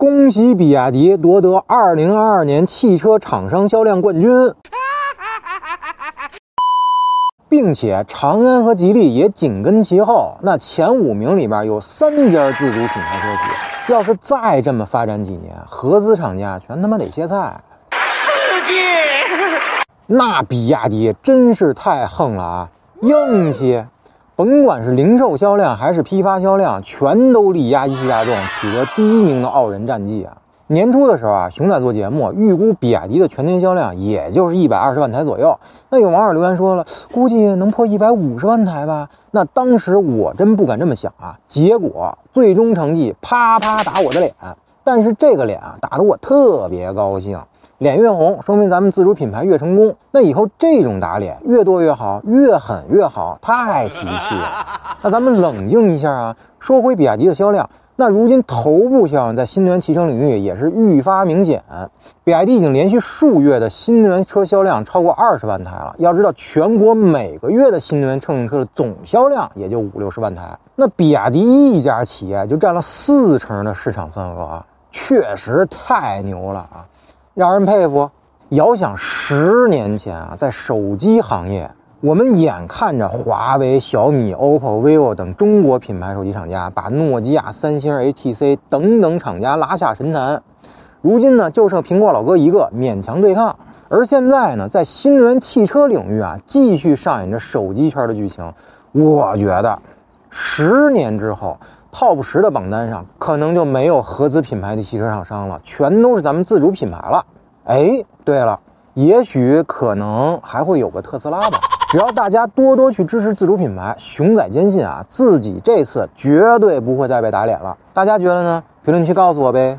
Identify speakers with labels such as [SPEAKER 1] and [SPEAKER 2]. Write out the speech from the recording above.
[SPEAKER 1] 恭喜比亚迪夺得二零二二年汽车厂商销量冠军，并且长安和吉利也紧跟其后。那前五名里边有三家自主品牌车企，要是再这么发展几年，合资厂家全他妈得歇菜。刺激！那比亚迪真是太横了啊，硬气！甭管是零售销量还是批发销量，全都力压一汽大众，取得第一名的傲人战绩啊！年初的时候啊，熊仔做节目预估比亚迪的全年销量也就是一百二十万台左右。那有网友留言说了，估计能破一百五十万台吧？那当时我真不敢这么想啊！结果最终成绩啪啪打我的脸，但是这个脸啊，打得我特别高兴。脸越红，说明咱们自主品牌越成功。那以后这种打脸越多越好，越狠越好，太提气了。那咱们冷静一下啊，说回比亚迪的销量，那如今头部销量在新能源汽车领域也是愈发明显。比亚迪已经连续数月的新能源车销量超过二十万台了。要知道，全国每个月的新能源乘用车的总销量也就五六十万台，那比亚迪一家企业就占了四成的市场份额，确实太牛了啊！让人佩服。遥想十年前啊，在手机行业，我们眼看着华为、小米、OPPO、vivo 等中国品牌手机厂家把诺基亚、三星、HTC 等等厂家拉下神坛，如今呢，就剩苹果老哥一个勉强对抗。而现在呢，在新能源汽车领域啊，继续上演着手机圈的剧情。我觉得，十年之后。Top 十的榜单上，可能就没有合资品牌的汽车厂商了，全都是咱们自主品牌了。哎，对了，也许可能还会有个特斯拉吧。只要大家多多去支持自主品牌，熊仔坚信啊，自己这次绝对不会再被打脸了。大家觉得呢？评论区告诉我呗。